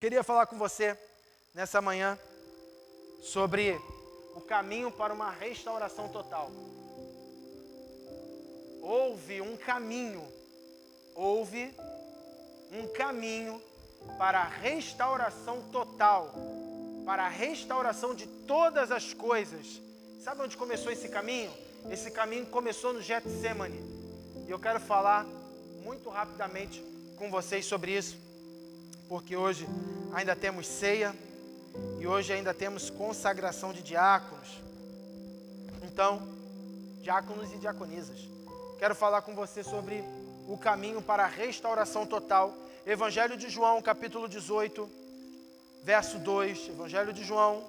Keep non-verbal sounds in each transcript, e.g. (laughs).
Queria falar com você nessa manhã sobre o caminho para uma restauração total. Houve um caminho, houve um caminho para a restauração total, para a restauração de todas as coisas. Sabe onde começou esse caminho? Esse caminho começou no Getsemane. E eu quero falar muito rapidamente com vocês sobre isso porque hoje ainda temos ceia e hoje ainda temos consagração de diáconos. Então, diáconos e diaconisas, quero falar com você sobre o caminho para a restauração total. Evangelho de João, capítulo 18, verso 2. Evangelho de João,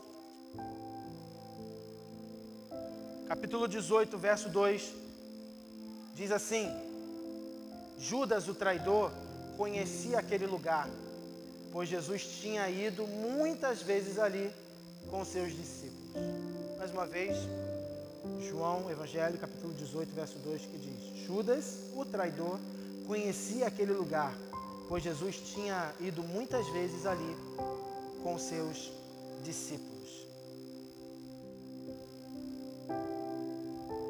capítulo 18, verso 2. Diz assim: Judas, o traidor, conhecia aquele lugar pois Jesus tinha ido muitas vezes ali com seus discípulos. Mais uma vez, João, Evangelho, capítulo 18, verso 2, que diz: Judas, o traidor, conhecia aquele lugar, pois Jesus tinha ido muitas vezes ali com seus discípulos.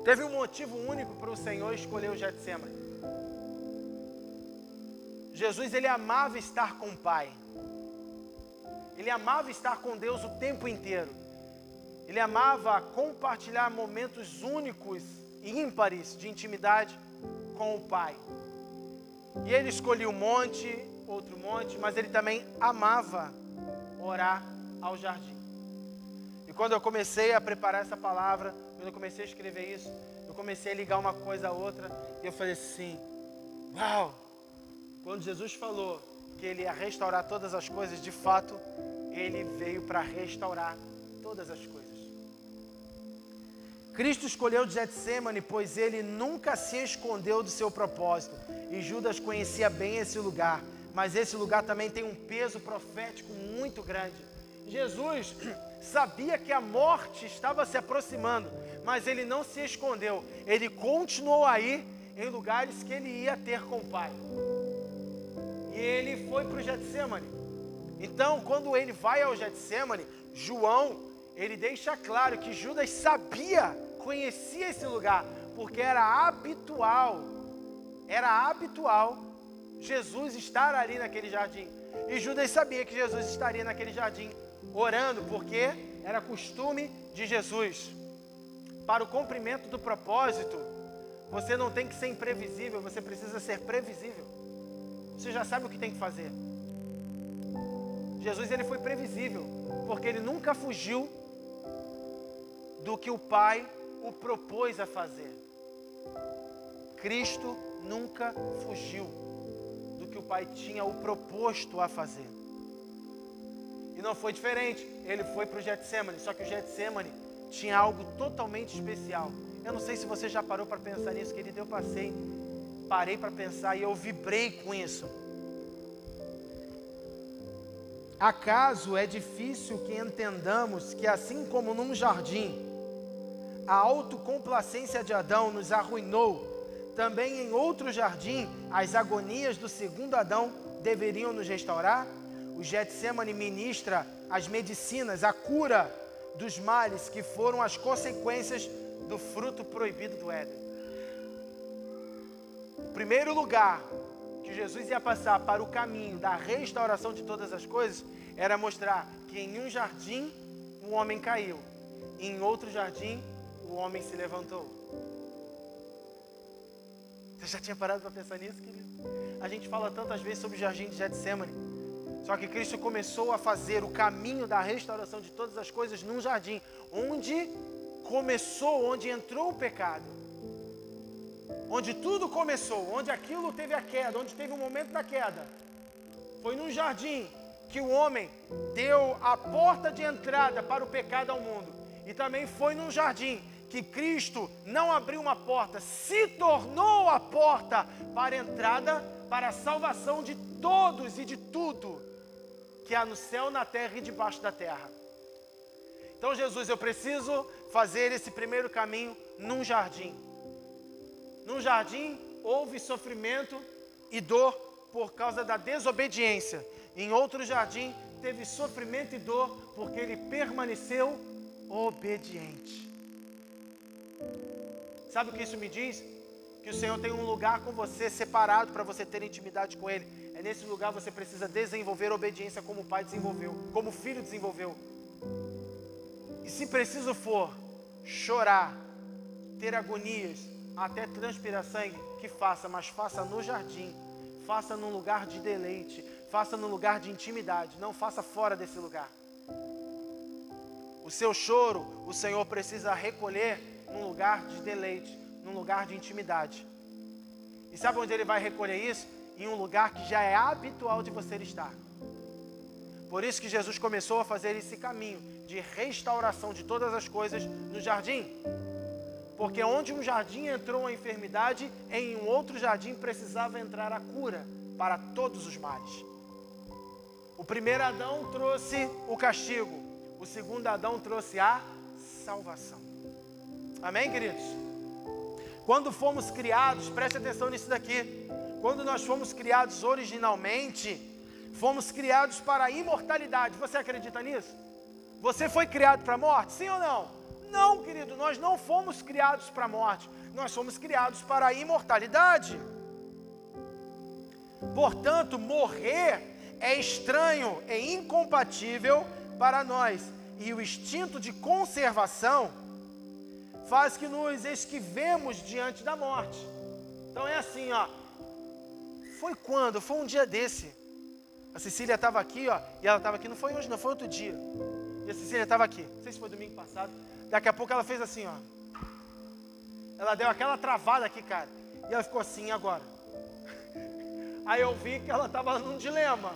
Teve um motivo único para o Senhor escolher o Getsemane. Jesus ele amava estar com o Pai. Ele amava estar com Deus o tempo inteiro. Ele amava compartilhar momentos únicos e ímpares de intimidade com o Pai. E ele escolhia um monte, outro monte, mas ele também amava orar ao jardim. E quando eu comecei a preparar essa palavra, quando eu comecei a escrever isso, eu comecei a ligar uma coisa a outra, e eu falei assim: Uau! Quando Jesus falou que ele ia restaurar todas as coisas, de fato, ele veio para restaurar todas as coisas. Cristo escolheu Getsemane, pois ele nunca se escondeu do seu propósito. E Judas conhecia bem esse lugar, mas esse lugar também tem um peso profético muito grande. Jesus (clears throat) sabia que a morte estava se aproximando, mas ele não se escondeu. Ele continuou aí em lugares que ele ia ter com o Pai. Ele foi para o Getsemane. Então, quando ele vai ao Getsemane, João, ele deixa claro que Judas sabia, conhecia esse lugar, porque era habitual, era habitual Jesus estar ali naquele jardim. E Judas sabia que Jesus estaria naquele jardim, orando, porque era costume de Jesus. Para o cumprimento do propósito, você não tem que ser imprevisível, você precisa ser previsível. Você já sabe o que tem que fazer. Jesus ele foi previsível, porque ele nunca fugiu do que o Pai o propôs a fazer. Cristo nunca fugiu do que o Pai tinha o proposto a fazer. E não foi diferente. Ele foi para o Getsemane, só que o Getsemane tinha algo totalmente especial. Eu não sei se você já parou para pensar nisso, querido. Eu passei, parei para pensar e eu vibrei com isso. Acaso é difícil que entendamos que, assim como num jardim, a autocomplacência de Adão nos arruinou, também em outro jardim, as agonias do segundo Adão deveriam nos restaurar? O Getsemane ministra as medicinas, a cura dos males que foram as consequências do fruto proibido do Éden. Primeiro lugar que Jesus ia passar para o caminho da restauração de todas as coisas era mostrar que em um jardim o homem caiu, e em outro jardim o homem se levantou. Você já tinha parado para pensar nisso, querido? A gente fala tantas vezes sobre o jardim de Getsemane. Só que Cristo começou a fazer o caminho da restauração de todas as coisas num jardim, onde começou, onde entrou o pecado onde tudo começou, onde aquilo teve a queda, onde teve o momento da queda, foi num jardim que o homem deu a porta de entrada para o pecado ao mundo. E também foi num jardim que Cristo não abriu uma porta, se tornou a porta para a entrada, para a salvação de todos e de tudo que há no céu, na terra e debaixo da terra. Então, Jesus, eu preciso fazer esse primeiro caminho num jardim. Num jardim houve sofrimento e dor por causa da desobediência. Em outro jardim teve sofrimento e dor, porque ele permaneceu obediente. Sabe o que isso me diz? Que o Senhor tem um lugar com você separado para você ter intimidade com Ele. É nesse lugar você precisa desenvolver obediência como o pai desenvolveu, como o filho desenvolveu. E se preciso for chorar, ter agonias, até transpirar sangue, que faça, mas faça no jardim, faça num lugar de deleite, faça num lugar de intimidade, não faça fora desse lugar. O seu choro, o Senhor precisa recolher num lugar de deleite, num lugar de intimidade. E sabe onde ele vai recolher isso? Em um lugar que já é habitual de você estar. Por isso que Jesus começou a fazer esse caminho de restauração de todas as coisas no jardim. Porque onde um jardim entrou a enfermidade, em um outro jardim precisava entrar a cura para todos os males. O primeiro Adão trouxe o castigo, o segundo Adão trouxe a salvação. Amém, queridos? Quando fomos criados, preste atenção nisso daqui. Quando nós fomos criados originalmente, fomos criados para a imortalidade. Você acredita nisso? Você foi criado para a morte? Sim ou não? Não, querido, nós não fomos criados para a morte. Nós fomos criados para a imortalidade. Portanto, morrer é estranho, é incompatível para nós. E o instinto de conservação faz que nos esquivemos diante da morte. Então é assim, ó. Foi quando? Foi um dia desse. A Cecília estava aqui, ó, e ela estava aqui, não foi hoje, não, foi outro dia. E a Cecília estava aqui. Não sei se foi domingo passado. Daqui a pouco ela fez assim, ó. Ela deu aquela travada aqui, cara. E ela ficou assim agora. (laughs) Aí eu vi que ela estava num dilema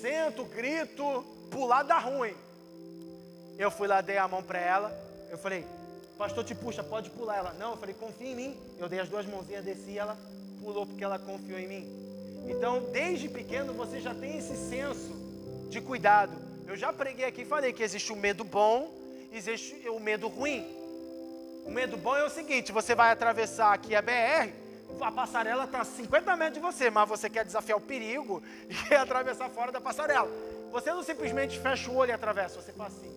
sento, grito, pular dá ruim. Eu fui lá, dei a mão para ela, eu falei, pastor te puxa, pode pular. Ela, não, eu falei, confia em mim. Eu dei as duas mãozinhas, desci e ela pulou porque ela confiou em mim. Então, desde pequeno, você já tem esse senso de cuidado. Eu já preguei aqui e falei que existe o medo bom, existe o medo ruim. O medo bom é o seguinte: você vai atravessar aqui a BR, a passarela está a 50 metros de você, mas você quer desafiar o perigo (laughs) e quer atravessar fora da passarela. Você não simplesmente fecha o olho e atravessa, você faz assim.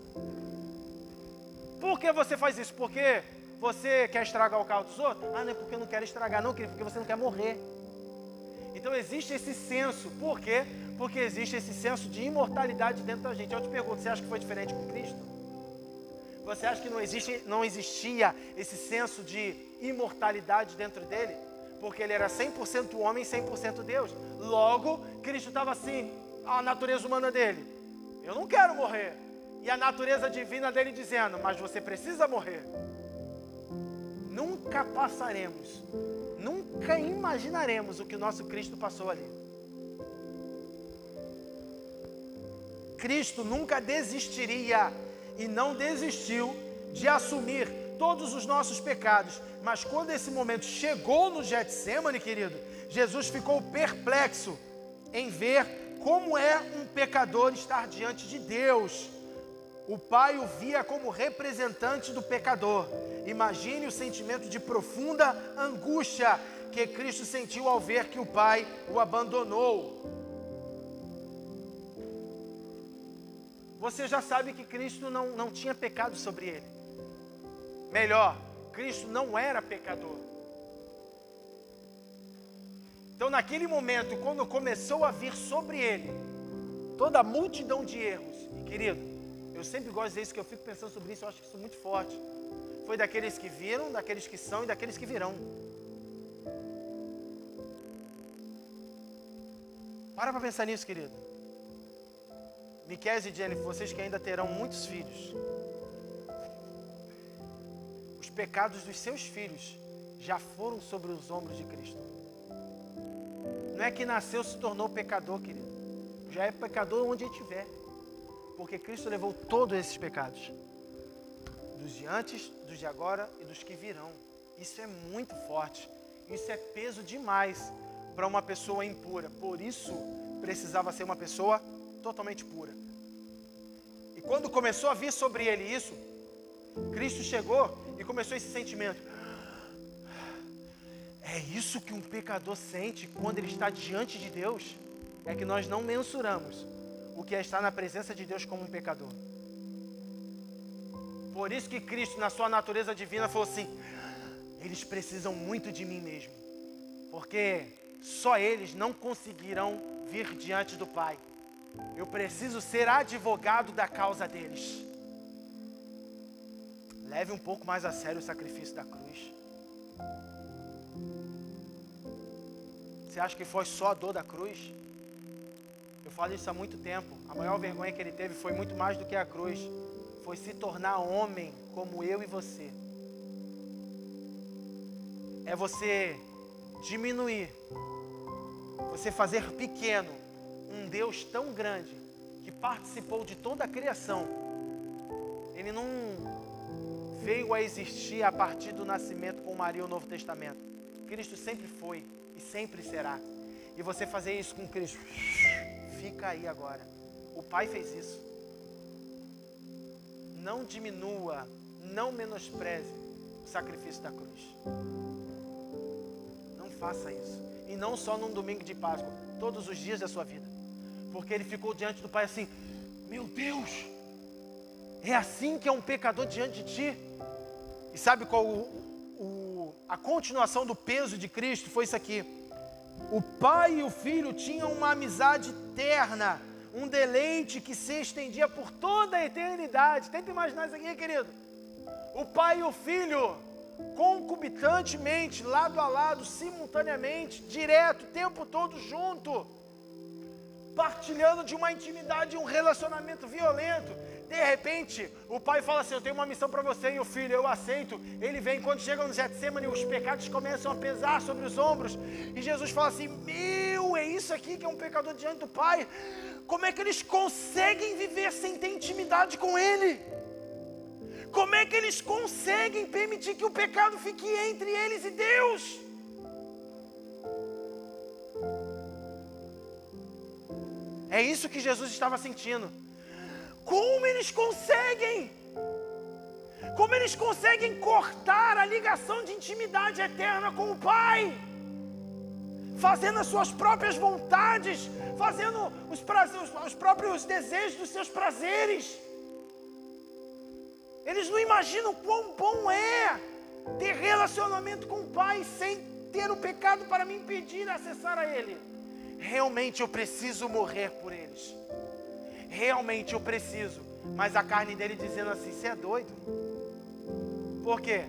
Por que você faz isso? Porque você quer estragar o carro dos outros? Ah, não é porque eu não quero estragar, não, porque você não quer morrer. Então existe esse senso. Por quê? Porque existe esse senso de imortalidade dentro da gente. Eu te pergunto, você acha que foi diferente com Cristo? Você acha que não, existe, não existia esse senso de imortalidade dentro dele? porque ele era 100% homem e 100% Deus. Logo, Cristo estava assim, a natureza humana dele: Eu não quero morrer. E a natureza divina dele dizendo: Mas você precisa morrer. Nunca passaremos, nunca imaginaremos o que o nosso Cristo passou ali. Cristo nunca desistiria e não desistiu de assumir todos os nossos pecados. Mas quando esse momento chegou no Getsemane, querido, Jesus ficou perplexo em ver como é um pecador estar diante de Deus. O pai o via como representante do pecador. Imagine o sentimento de profunda angústia que Cristo sentiu ao ver que o pai o abandonou. Você já sabe que Cristo não, não tinha pecado sobre ele. Melhor, Cristo não era pecador. Então, naquele momento, quando começou a vir sobre ele toda a multidão de erros, e querido, eu sempre gosto de dizer isso, que eu fico pensando sobre isso, eu acho isso muito forte. Foi daqueles que viram, daqueles que são e daqueles que virão. Para para pensar nisso, querido. Miquel e Jennifer, vocês que ainda terão muitos filhos, os pecados dos seus filhos já foram sobre os ombros de Cristo. Não é que nasceu se tornou pecador, querido. Já é pecador onde estiver. Porque Cristo levou todos esses pecados. Dos de antes, dos de agora e dos que virão. Isso é muito forte. Isso é peso demais para uma pessoa impura. Por isso, precisava ser uma pessoa totalmente pura. Quando começou a vir sobre ele isso, Cristo chegou e começou esse sentimento. É isso que um pecador sente quando ele está diante de Deus. É que nós não mensuramos o que é estar na presença de Deus como um pecador. Por isso que Cristo, na sua natureza divina, falou assim: eles precisam muito de mim mesmo, porque só eles não conseguirão vir diante do Pai. Eu preciso ser advogado da causa deles. Leve um pouco mais a sério o sacrifício da cruz. Você acha que foi só a dor da cruz? Eu falo isso há muito tempo. A maior vergonha que ele teve foi muito mais do que a cruz. Foi se tornar homem como eu e você. É você diminuir, você fazer pequeno um Deus tão grande que participou de toda a criação. Ele não veio a existir a partir do nascimento com Maria o Novo Testamento. Cristo sempre foi e sempre será. E você fazer isso com Cristo, fica aí agora. O Pai fez isso. Não diminua, não menospreze o sacrifício da cruz. Não faça isso. E não só num domingo de Páscoa, todos os dias da sua vida. Porque ele ficou diante do Pai assim: Meu Deus, é assim que é um pecador diante de ti. E sabe qual o, o, a continuação do peso de Cristo? Foi isso aqui. O pai e o filho tinham uma amizade terna, um deleite que se estendia por toda a eternidade. Tenta imaginar isso aqui, querido. O pai e o filho, concomitantemente, lado a lado, simultaneamente, direto, o tempo todo junto partilhando de uma intimidade, um relacionamento violento. De repente, o pai fala assim: Eu tenho uma missão para você, e o filho, eu aceito. Ele vem, quando chega no Getsemane, os pecados começam a pesar sobre os ombros. E Jesus fala assim: Meu, é isso aqui que é um pecador diante do pai. Como é que eles conseguem viver sem ter intimidade com Ele? Como é que eles conseguem permitir que o pecado fique entre eles e Deus? É isso que Jesus estava sentindo. Como eles conseguem? Como eles conseguem cortar a ligação de intimidade eterna com o Pai? Fazendo as suas próprias vontades, fazendo os, prazeres, os próprios desejos dos seus prazeres. Eles não imaginam quão bom é ter relacionamento com o Pai sem ter o pecado para me impedir de acessar a Ele realmente eu preciso morrer por eles. Realmente eu preciso. Mas a carne dele dizendo assim: você é doido. Por quê?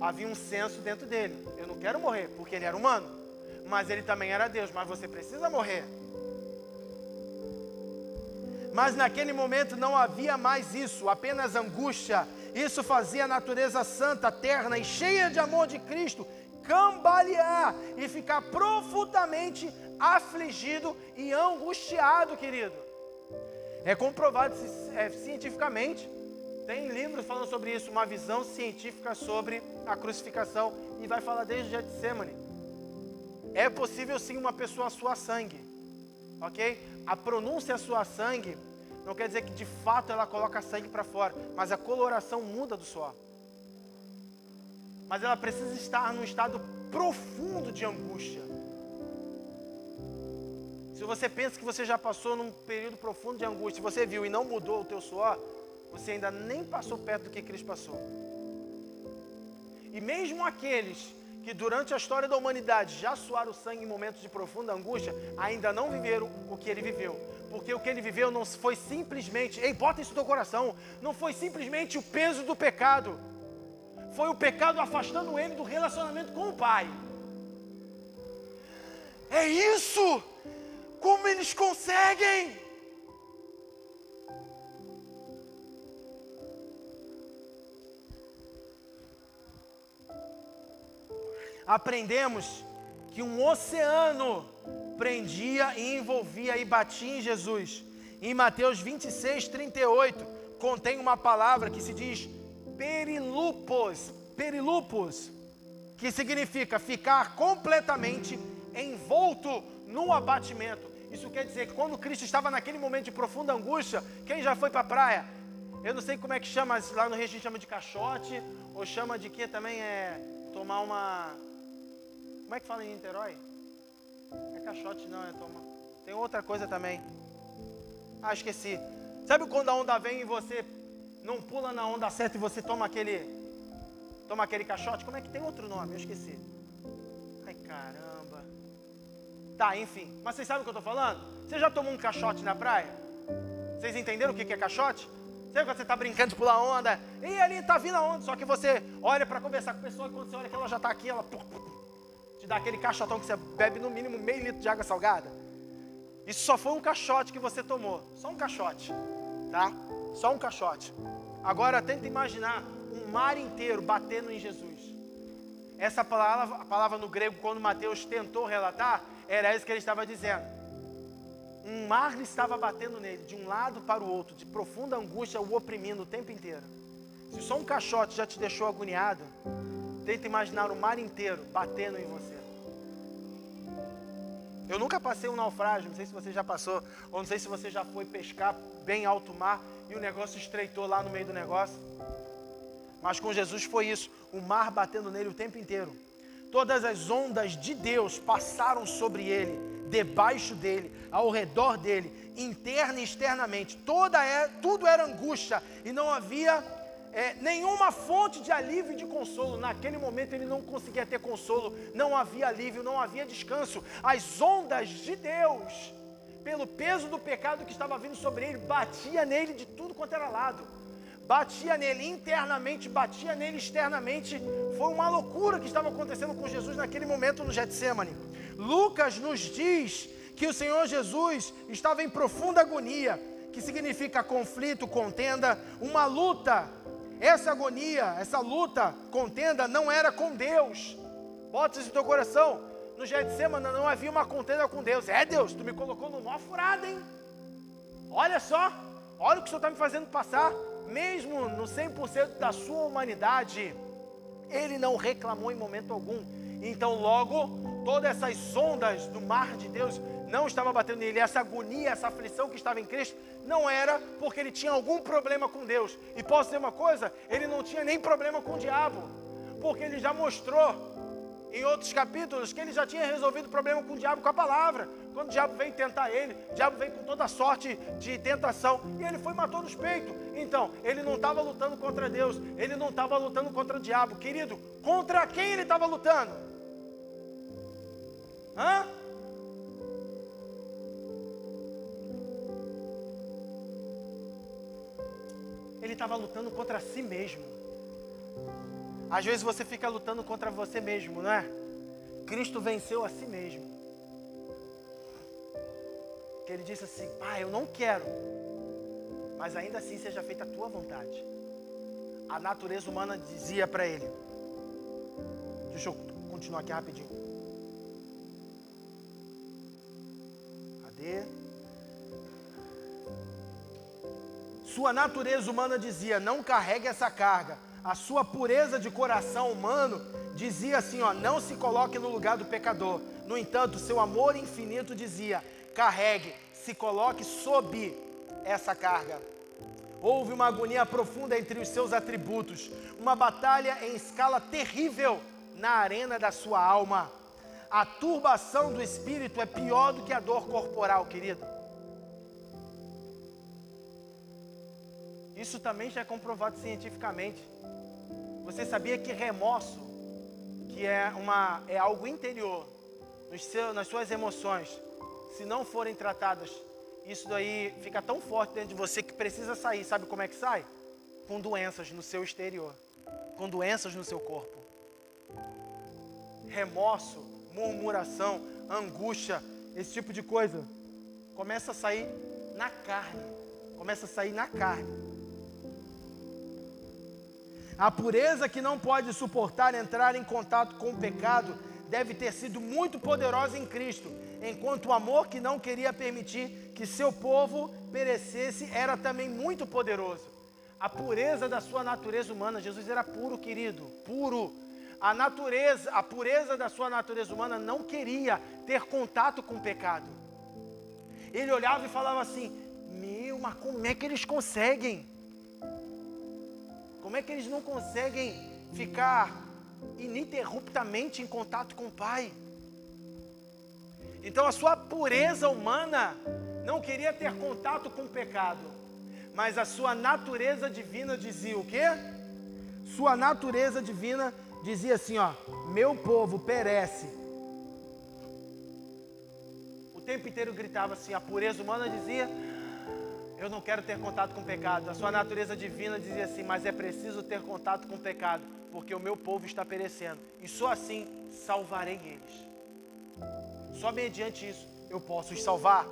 Havia um senso dentro dele. Eu não quero morrer, porque ele era humano. Mas ele também era Deus. Mas você precisa morrer. Mas naquele momento não havia mais isso, apenas angústia. Isso fazia a natureza santa, terna e cheia de amor de Cristo cambalear e ficar profundamente afligido e angustiado, querido. É comprovado é, cientificamente. Tem livros falando sobre isso, uma visão científica sobre a crucificação. E vai falar desde Getsemane. É possível sim uma pessoa suar sangue. Ok? A pronúncia suar sangue não quer dizer que de fato ela coloca sangue para fora, mas a coloração muda do suor. Mas ela precisa estar num estado profundo de angústia. Se você pensa que você já passou num período profundo de angústia, se você viu e não mudou o teu suor, você ainda nem passou perto do que Cristo passou. E mesmo aqueles que durante a história da humanidade já suaram sangue em momentos de profunda angústia, ainda não viveram o que ele viveu. Porque o que ele viveu não foi simplesmente, ei, bota isso no coração, não foi simplesmente o peso do pecado. Foi o pecado afastando ele do relacionamento com o Pai. É isso! Como eles conseguem? Aprendemos que um oceano prendia e envolvia e batia em Jesus. Em Mateus 26, 38, contém uma palavra que se diz perilupos, perilupos, que significa ficar completamente envolto no abatimento. Isso quer dizer que quando Cristo estava naquele momento de profunda angústia, quem já foi para a praia? Eu não sei como é que chama, lá no Rio a gente chama de caixote, ou chama de que também é tomar uma. Como é que fala em Niterói? É caixote não, é tomar. Tem outra coisa também. Ah, esqueci. Sabe quando a onda vem e você não pula na onda certa e você toma aquele. Toma aquele caixote? Como é que tem outro nome? Eu esqueci. Ai caramba. Tá, enfim. Mas vocês sabem o que eu estou falando? Você já tomou um caixote na praia? Vocês entenderam o que é caixote? Sabe quando você está brincando de pular onda? E ali está vindo a onda. Só que você olha para conversar com a pessoa e quando você olha que ela já está aqui, ela te dá aquele caixotão que você bebe no mínimo meio litro de água salgada. Isso só foi um caixote que você tomou. Só um caixote. Tá? Só um caixote. Agora tenta imaginar um mar inteiro batendo em Jesus. Essa palavra, a palavra no grego, quando Mateus tentou relatar, era isso que ele estava dizendo. Um mar estava batendo nele, de um lado para o outro, de profunda angústia, o oprimindo o tempo inteiro. Se só um caixote já te deixou agoniado, tenta imaginar o mar inteiro batendo em você. Eu nunca passei um naufrágio, não sei se você já passou, ou não sei se você já foi pescar bem alto mar e o negócio estreitou lá no meio do negócio. Mas com Jesus foi isso, o mar batendo nele o tempo inteiro. Todas as ondas de Deus passaram sobre ele, debaixo dele, ao redor dele, interna e externamente. Toda é, tudo era angústia e não havia é, nenhuma fonte de alívio e de consolo. Naquele momento ele não conseguia ter consolo, não havia alívio, não havia descanso. As ondas de Deus, pelo peso do pecado que estava vindo sobre ele, batia nele de tudo quanto era lado. Batia nele internamente, batia nele externamente. Foi uma loucura que estava acontecendo com Jesus naquele momento no Getsemane. Lucas nos diz que o Senhor Jesus estava em profunda agonia, que significa conflito, contenda, uma luta essa agonia, essa luta, contenda, não era com Deus. Bota isso no teu coração. No Getsemane não havia uma contenda com Deus. É Deus, tu me colocou numa furada, hein? Olha só, olha o que o Senhor está me fazendo passar. Mesmo no 100% da sua humanidade, ele não reclamou em momento algum. Então, logo, todas essas ondas do mar de Deus não estava batendo nele. Essa agonia, essa aflição que estava em Cristo, não era porque ele tinha algum problema com Deus. E posso dizer uma coisa: ele não tinha nem problema com o diabo, porque ele já mostrou em outros capítulos que ele já tinha resolvido o problema com o diabo com a palavra. Quando o diabo veio tentar ele, o diabo veio com toda sorte de tentação e ele foi e matou nos peitos. Então, ele não estava lutando contra Deus, ele não estava lutando contra o diabo. Querido, contra quem ele estava lutando? Hã? ele estava lutando contra si mesmo. Às vezes você fica lutando contra você mesmo, não é? Cristo venceu a si mesmo. Que ele disse assim: Pai, eu não quero, mas ainda assim seja feita a tua vontade. A natureza humana dizia para ele: Deixa eu continuar aqui rapidinho. Cadê? Sua natureza humana dizia: não carregue essa carga. A sua pureza de coração humano dizia assim: ó, não se coloque no lugar do pecador. No entanto, seu amor infinito dizia: carregue, se coloque sob essa carga. Houve uma agonia profunda entre os seus atributos, uma batalha em escala terrível na arena da sua alma. A turbação do espírito é pior do que a dor corporal, querido. Isso também já é comprovado cientificamente. Você sabia que remorso, que é, uma, é algo interior, seu, nas suas emoções, se não forem tratadas, isso daí fica tão forte dentro de você que precisa sair. Sabe como é que sai? Com doenças no seu exterior, com doenças no seu corpo. Remorso, murmuração, angústia, esse tipo de coisa, começa a sair na carne. Começa a sair na carne. A pureza que não pode suportar entrar em contato com o pecado deve ter sido muito poderosa em Cristo, enquanto o amor que não queria permitir que seu povo perecesse era também muito poderoso. A pureza da sua natureza humana, Jesus era puro, querido, puro. A natureza, a pureza da sua natureza humana não queria ter contato com o pecado. Ele olhava e falava assim: Meu, mas como é que eles conseguem? Como é que eles não conseguem ficar ininterruptamente em contato com o Pai? Então a sua pureza humana não queria ter contato com o pecado, mas a sua natureza divina dizia o quê? Sua natureza divina dizia assim, ó: "Meu povo perece". O tempo inteiro gritava assim, a pureza humana dizia: "Eu não quero ter contato com o pecado". A sua natureza divina dizia assim: "Mas é preciso ter contato com o pecado, porque o meu povo está perecendo, e só assim salvarei eles". Só mediante isso eu posso os salvar.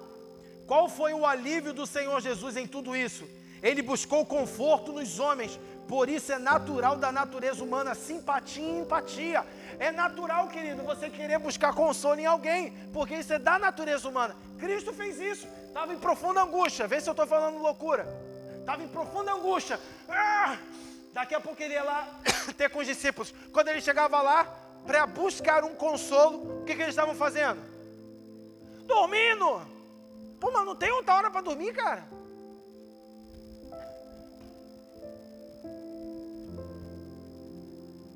Qual foi o alívio do Senhor Jesus em tudo isso? Ele buscou conforto nos homens, por isso é natural da natureza humana simpatia e empatia. É natural, querido, você querer buscar consolo em alguém, porque isso é da natureza humana. Cristo fez isso, estava em profunda angústia. Vê se eu estou falando loucura. Estava em profunda angústia. Ah! Daqui a pouco ele ia lá (coughs) ter com os discípulos. Quando ele chegava lá para buscar um consolo, o que, que eles estavam fazendo? Dormindo. Pô, mas não tem outra hora para dormir, cara.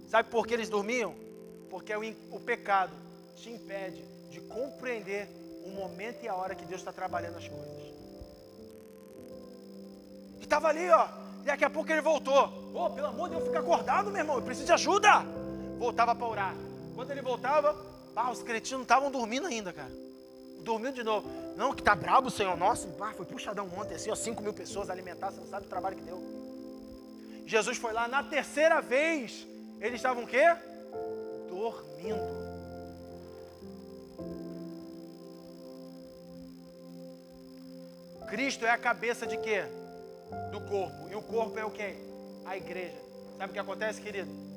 Sabe por que eles dormiam? Porque o, o pecado te impede de compreender o momento e a hora que Deus está trabalhando as coisas. E estava ali, ó. E daqui a pouco ele voltou. Ô, oh, pelo amor de Deus, fica acordado, meu irmão. Eu preciso de ajuda. Voltava para orar. Quando ele voltava, ah, os cretinos estavam dormindo ainda, cara. Dormiu de novo. Não, que tá brabo, Senhor. Nossa, ah, foi puxadão ontem, assim, ó, 5 mil pessoas alimentadas, você não sabe o trabalho que deu. Jesus foi lá na terceira vez. Eles estavam o quê? Dormindo. Cristo é a cabeça de quê? Do corpo. E o corpo é o quê? A igreja. Sabe o que acontece, querido?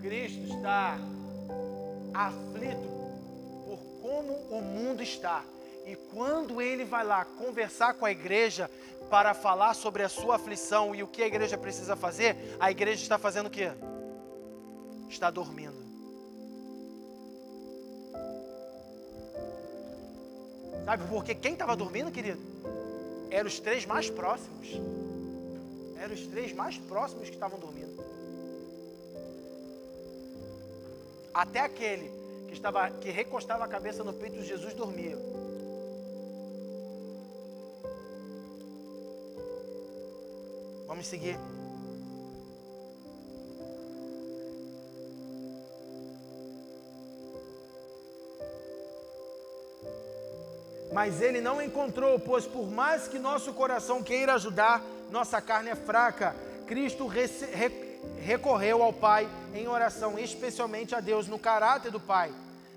Cristo está aflito por como o mundo está. E quando ele vai lá conversar com a igreja para falar sobre a sua aflição e o que a igreja precisa fazer, a igreja está fazendo o quê? Está dormindo. Sabe por quê? Quem estava dormindo, querido? Eram os três mais próximos. Eram os três mais próximos que estavam dormindo. Até aquele que, estava, que recostava a cabeça no peito de Jesus dormia. Vamos seguir. Mas ele não encontrou, pois por mais que nosso coração queira ajudar, nossa carne é fraca. Cristo recorreu ao Pai em oração, especialmente a Deus no caráter do Pai.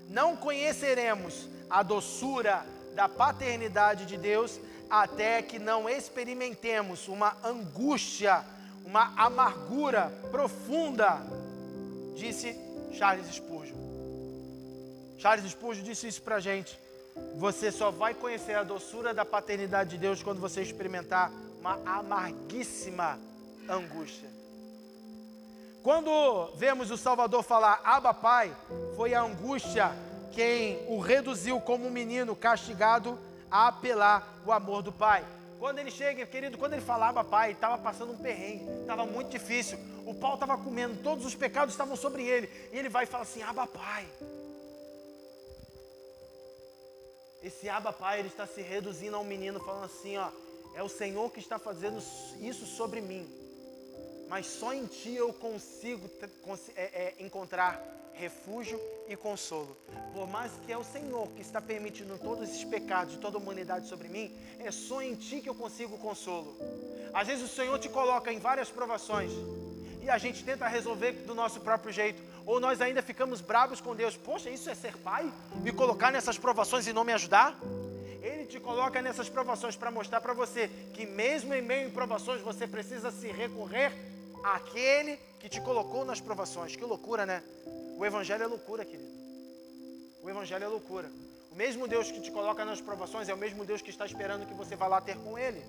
Não conheceremos a doçura da paternidade de Deus até que não experimentemos uma angústia, uma amargura profunda, disse Charles Spurgeon. Charles Spurgeon disse isso para gente. Você só vai conhecer a doçura da paternidade de Deus quando você experimentar uma amarguíssima angústia. Quando vemos o Salvador falar Abba Pai, foi a angústia quem o reduziu como um menino castigado a apelar o amor do Pai. Quando ele chega, querido, quando ele falava Pai, estava passando um perrengue, estava muito difícil. O pau estava comendo, todos os pecados estavam sobre ele. E ele vai e fala assim: Abba Pai. Esse Abba Pai, ele está se reduzindo a um menino, falando assim: ó, é o Senhor que está fazendo isso sobre mim mas só em Ti eu consigo é, é, encontrar refúgio e consolo. Por mais que é o Senhor que está permitindo todos esses pecados de toda a humanidade sobre mim, é só em Ti que eu consigo consolo. Às vezes o Senhor te coloca em várias provações e a gente tenta resolver do nosso próprio jeito, ou nós ainda ficamos bravos com Deus. Poxa, isso é ser pai? Me colocar nessas provações e não me ajudar? Ele te coloca nessas provações para mostrar para você que mesmo em meio a provações você precisa se recorrer aquele que te colocou nas provações. Que loucura, né? O Evangelho é loucura, querido. O Evangelho é loucura. O mesmo Deus que te coloca nas provações é o mesmo Deus que está esperando que você vá lá ter com Ele.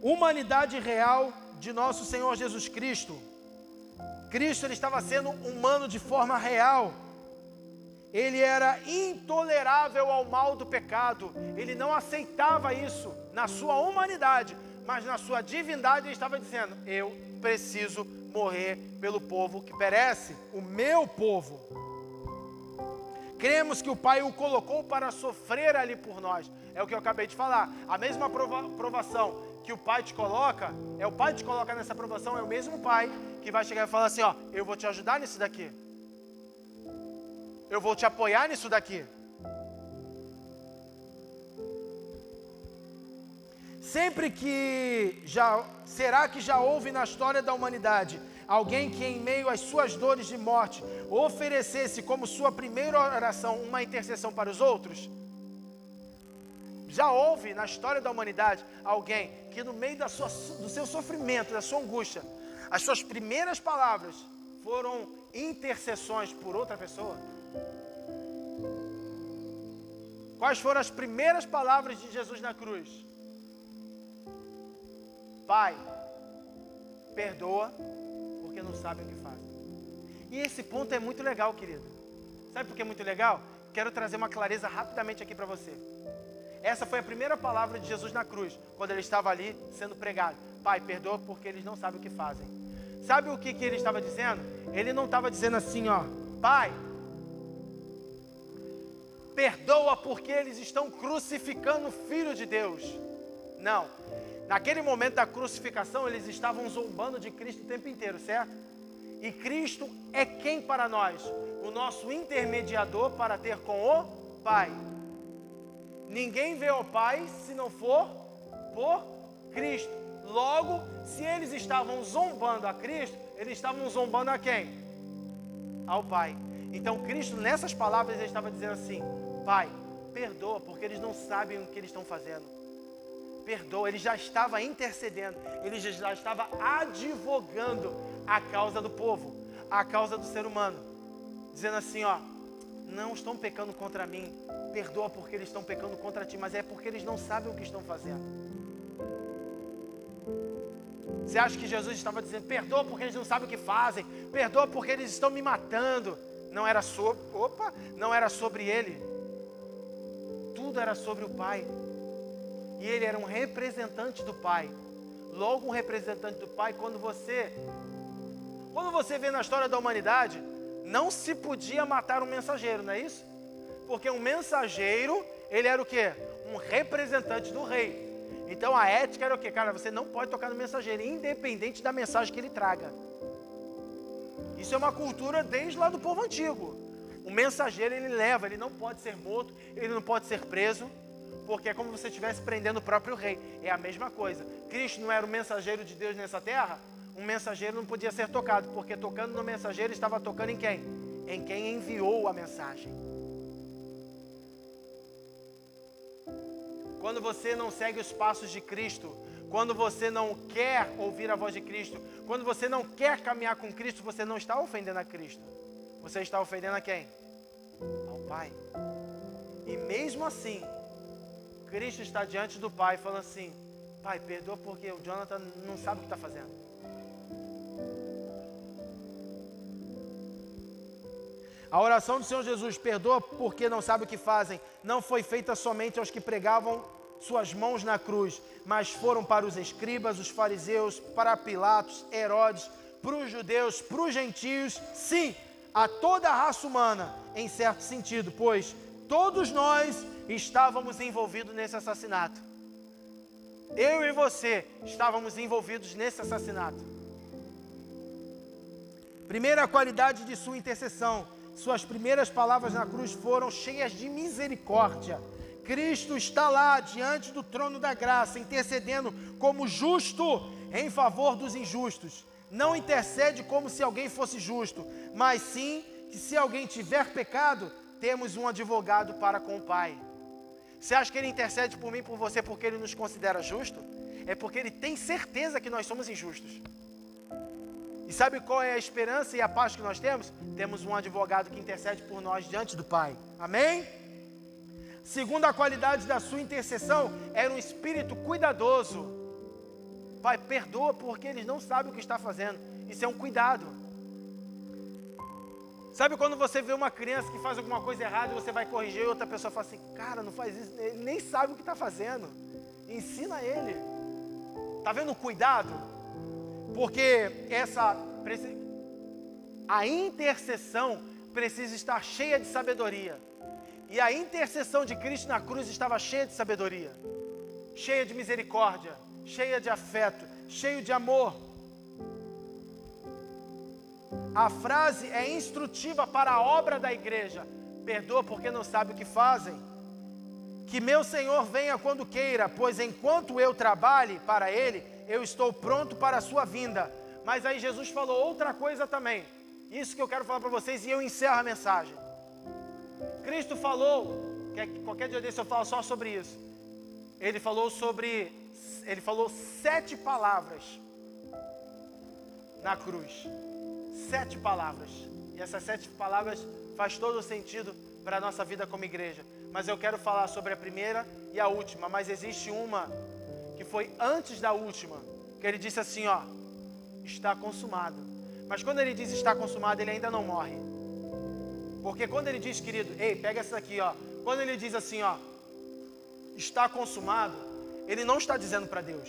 Humanidade real de nosso Senhor Jesus Cristo. Cristo ele estava sendo humano de forma real. Ele era intolerável ao mal do pecado. Ele não aceitava isso na sua humanidade mas na sua divindade ele estava dizendo: Eu preciso morrer pelo povo que perece, o meu povo. Cremos que o Pai o colocou para sofrer ali por nós. É o que eu acabei de falar. A mesma prova provação que o Pai te coloca, é o Pai te coloca nessa provação, é o mesmo Pai que vai chegar e falar assim: ó, eu vou te ajudar nisso daqui. Eu vou te apoiar nisso daqui. Sempre que já será que já houve na história da humanidade alguém que em meio às suas dores de morte oferecesse como sua primeira oração uma intercessão para os outros? Já houve na história da humanidade alguém que no meio da sua, do seu sofrimento, da sua angústia, as suas primeiras palavras foram intercessões por outra pessoa? Quais foram as primeiras palavras de Jesus na cruz? Pai, perdoa, porque não sabem o que fazem. E esse ponto é muito legal, querido. Sabe por que é muito legal? Quero trazer uma clareza rapidamente aqui para você. Essa foi a primeira palavra de Jesus na cruz, quando ele estava ali sendo pregado. Pai, perdoa porque eles não sabem o que fazem. Sabe o que, que ele estava dizendo? Ele não estava dizendo assim, ó, Pai, perdoa porque eles estão crucificando o Filho de Deus. Não, Naquele momento da crucificação, eles estavam zombando de Cristo o tempo inteiro, certo? E Cristo é quem para nós? O nosso intermediador para ter com o Pai. Ninguém vê o Pai se não for por Cristo. Logo, se eles estavam zombando a Cristo, eles estavam zombando a quem? Ao Pai. Então, Cristo, nessas palavras, ele estava dizendo assim: Pai, perdoa, porque eles não sabem o que eles estão fazendo perdoa, ele já estava intercedendo, ele já estava advogando a causa do povo, a causa do ser humano, dizendo assim: ó, não estão pecando contra mim, perdoa porque eles estão pecando contra ti, mas é porque eles não sabem o que estão fazendo. Você acha que Jesus estava dizendo, perdoa porque eles não sabem o que fazem, perdoa porque eles estão me matando? Não era sobre, opa, não era sobre ele. Tudo era sobre o Pai e ele era um representante do Pai. Logo um representante do Pai, quando você quando você vê na história da humanidade, não se podia matar um mensageiro, não é isso? Porque um mensageiro, ele era o quê? Um representante do rei. Então a ética era o quê? Cara, você não pode tocar no mensageiro, independente da mensagem que ele traga. Isso é uma cultura desde lá do povo antigo. O mensageiro ele leva, ele não pode ser morto, ele não pode ser preso porque é como se você estivesse prendendo o próprio rei. É a mesma coisa. Cristo não era o mensageiro de Deus nessa terra? Um mensageiro não podia ser tocado, porque tocando no mensageiro estava tocando em quem? Em quem enviou a mensagem. Quando você não segue os passos de Cristo, quando você não quer ouvir a voz de Cristo, quando você não quer caminhar com Cristo, você não está ofendendo a Cristo. Você está ofendendo a quem? Ao Pai. E mesmo assim, Cristo está diante do Pai falando assim: Pai, perdoa porque o Jonathan não sabe o que está fazendo. A oração do Senhor Jesus, perdoa porque não sabe o que fazem, não foi feita somente aos que pregavam suas mãos na cruz, mas foram para os escribas, os fariseus, para Pilatos, Herodes, para os judeus, para os gentios, sim, a toda a raça humana, em certo sentido, pois todos nós estávamos envolvidos nesse assassinato. Eu e você estávamos envolvidos nesse assassinato. Primeira qualidade de sua intercessão, suas primeiras palavras na cruz foram cheias de misericórdia. Cristo está lá diante do trono da graça, intercedendo como justo em favor dos injustos. Não intercede como se alguém fosse justo, mas sim que se alguém tiver pecado, temos um advogado para com o Pai. Você acha que ele intercede por mim, por você, porque ele nos considera justo? É porque ele tem certeza que nós somos injustos. E sabe qual é a esperança e a paz que nós temos? Temos um advogado que intercede por nós diante do Pai. Amém? Segunda qualidade da sua intercessão era um espírito cuidadoso. Pai, perdoa porque eles não sabem o que está fazendo. Isso é um cuidado. Sabe quando você vê uma criança que faz alguma coisa errada e você vai corrigir e outra pessoa fala assim, cara, não faz isso, ele nem sabe o que está fazendo. Ensina ele. Está vendo o cuidado? Porque essa a intercessão precisa estar cheia de sabedoria. E a intercessão de Cristo na cruz estava cheia de sabedoria, cheia de misericórdia, cheia de afeto, cheio de amor. A frase é instrutiva para a obra da igreja. Perdoa porque não sabe o que fazem. Que meu Senhor venha quando queira, pois enquanto eu trabalhe para Ele, eu estou pronto para a sua vinda. Mas aí Jesus falou outra coisa também. Isso que eu quero falar para vocês e eu encerro a mensagem. Cristo falou, que qualquer dia desse eu falo só sobre isso. Ele falou sobre, ele falou sete palavras na cruz. Sete palavras. E essas sete palavras faz todo o sentido para a nossa vida como igreja mas eu quero falar sobre a primeira e a última. Mas existe uma que foi antes da última, que ele disse assim: ó, está consumado. Mas quando ele diz está consumado, ele ainda não morre. Porque quando ele diz, querido, ei, pega essa aqui, ó. Quando ele diz assim, ó, está consumado, ele não está dizendo para Deus.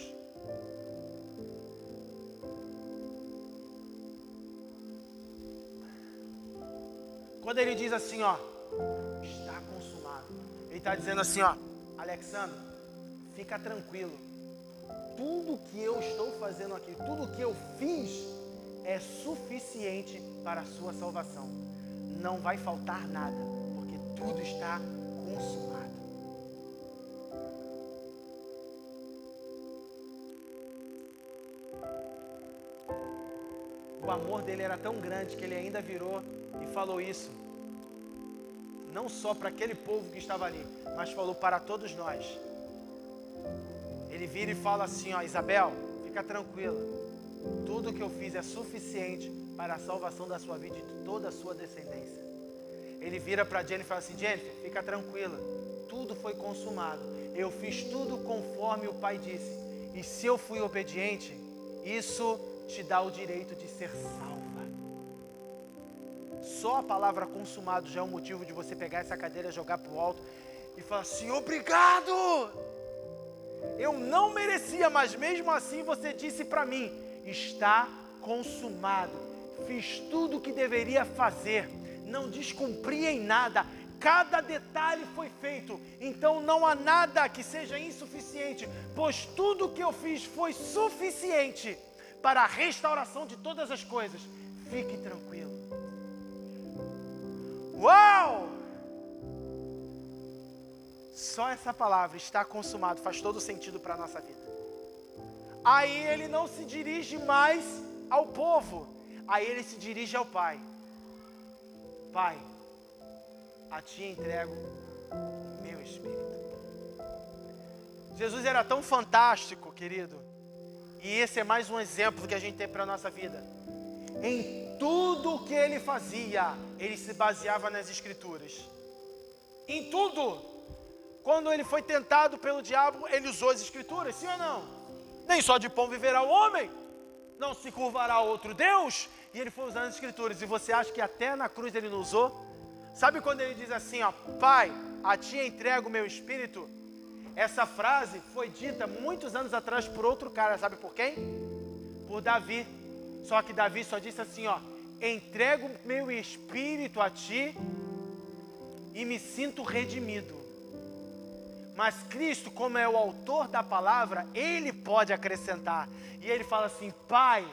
Quando ele diz assim, ó, ele está dizendo assim, ó, Alexandre, fica tranquilo. Tudo que eu estou fazendo aqui, tudo que eu fiz é suficiente para a sua salvação. Não vai faltar nada, porque tudo está consumado. O amor dele era tão grande que ele ainda virou e falou isso não só para aquele povo que estava ali, mas falou para todos nós. Ele vira e fala assim: Ó, Isabel, fica tranquila, tudo que eu fiz é suficiente para a salvação da sua vida e de toda a sua descendência. Ele vira para Jennifer e fala assim: Jennifer, fica tranquila, tudo foi consumado. Eu fiz tudo conforme o Pai disse. E se eu fui obediente, isso te dá o direito de ser salvo. Só a palavra consumado já é um motivo de você pegar essa cadeira, jogar para o alto e falar assim: obrigado! Eu não merecia, mas mesmo assim você disse para mim: está consumado. Fiz tudo o que deveria fazer, não descumpri em nada, cada detalhe foi feito, então não há nada que seja insuficiente, pois tudo o que eu fiz foi suficiente para a restauração de todas as coisas. Fique tranquilo. Uau! Só essa palavra está consumado faz todo sentido para a nossa vida. Aí ele não se dirige mais ao povo, aí ele se dirige ao Pai. Pai, a Ti entrego meu espírito. Jesus era tão fantástico, querido, e esse é mais um exemplo que a gente tem para a nossa vida. Em tudo o que ele fazia, ele se baseava nas Escrituras. Em tudo. Quando ele foi tentado pelo diabo, ele usou as Escrituras, sim ou não? Nem só de pão viverá o homem, não se curvará a outro Deus. E ele foi usando as Escrituras. E você acha que até na cruz ele não usou? Sabe quando ele diz assim, ó, Pai, a ti entrego o meu espírito? Essa frase foi dita muitos anos atrás por outro cara, sabe por quem? Por Davi. Só que Davi só disse assim, ó: "Entrego meu espírito a ti e me sinto redimido". Mas Cristo, como é o autor da palavra, ele pode acrescentar. E ele fala assim: "Pai,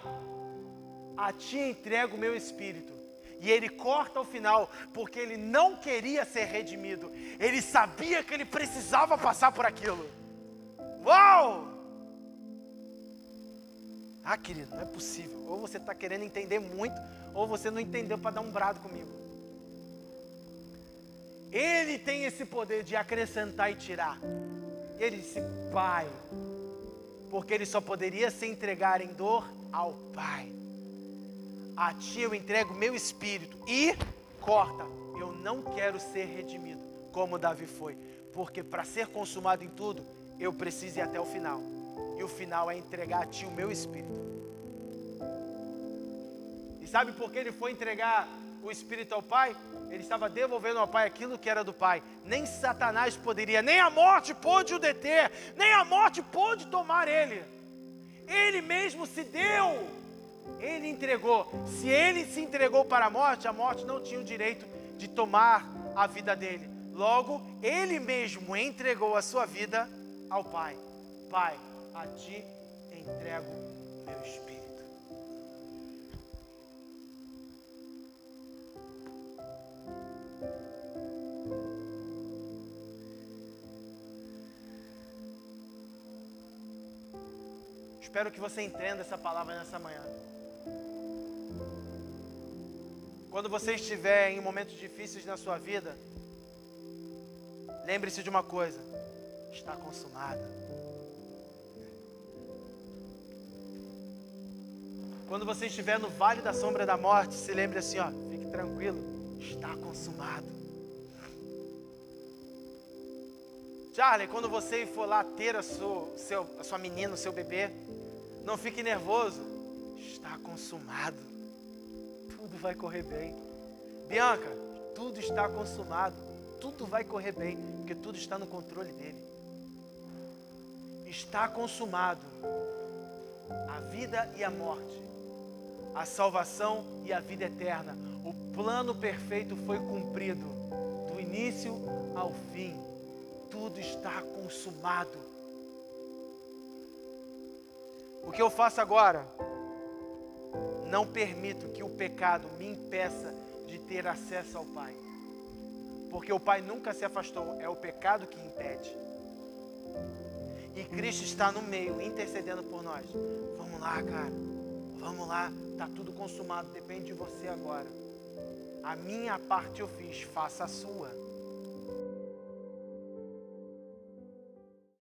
a ti entrego o meu espírito". E ele corta ao final, porque ele não queria ser redimido. Ele sabia que ele precisava passar por aquilo. Uau! Ah, querido, não é possível. Ou você está querendo entender muito, ou você não entendeu para dar um brado comigo. Ele tem esse poder de acrescentar e tirar. Ele disse, Pai, porque ele só poderia se entregar em dor ao Pai. A ti eu entrego meu espírito e corta. Eu não quero ser redimido, como Davi foi, porque para ser consumado em tudo, eu preciso ir até o final e o final é entregar a Ti o meu espírito. E sabe por que ele foi entregar o espírito ao Pai? Ele estava devolvendo ao Pai aquilo que era do Pai. Nem Satanás poderia, nem a morte pôde o deter, nem a morte pôde tomar ele. Ele mesmo se deu, ele entregou. Se ele se entregou para a morte, a morte não tinha o direito de tomar a vida dele. Logo, ele mesmo entregou a sua vida ao Pai. Pai, a ti entrego meu espírito. Espero que você entenda essa palavra nessa manhã. Quando você estiver em momentos difíceis na sua vida, lembre-se de uma coisa: está consumada. Quando você estiver no vale da sombra da morte, se lembre assim, ó, fique tranquilo, está consumado. Charlie, quando você for lá ter a sua, seu, a sua menina, o seu bebê, não fique nervoso. Está consumado. Tudo vai correr bem. Bianca, tudo está consumado. Tudo vai correr bem, porque tudo está no controle dele. Está consumado a vida e a morte, a salvação e a vida eterna. O plano perfeito foi cumprido, do início ao fim. Tudo está consumado. O que eu faço agora? Não permito que o pecado me impeça de ter acesso ao Pai. Porque o Pai nunca se afastou, é o pecado que impede. E Cristo está no meio, intercedendo por nós. Vamos lá, cara. Vamos lá. Está tudo consumado, depende de você agora. A minha parte eu fiz, faça a sua.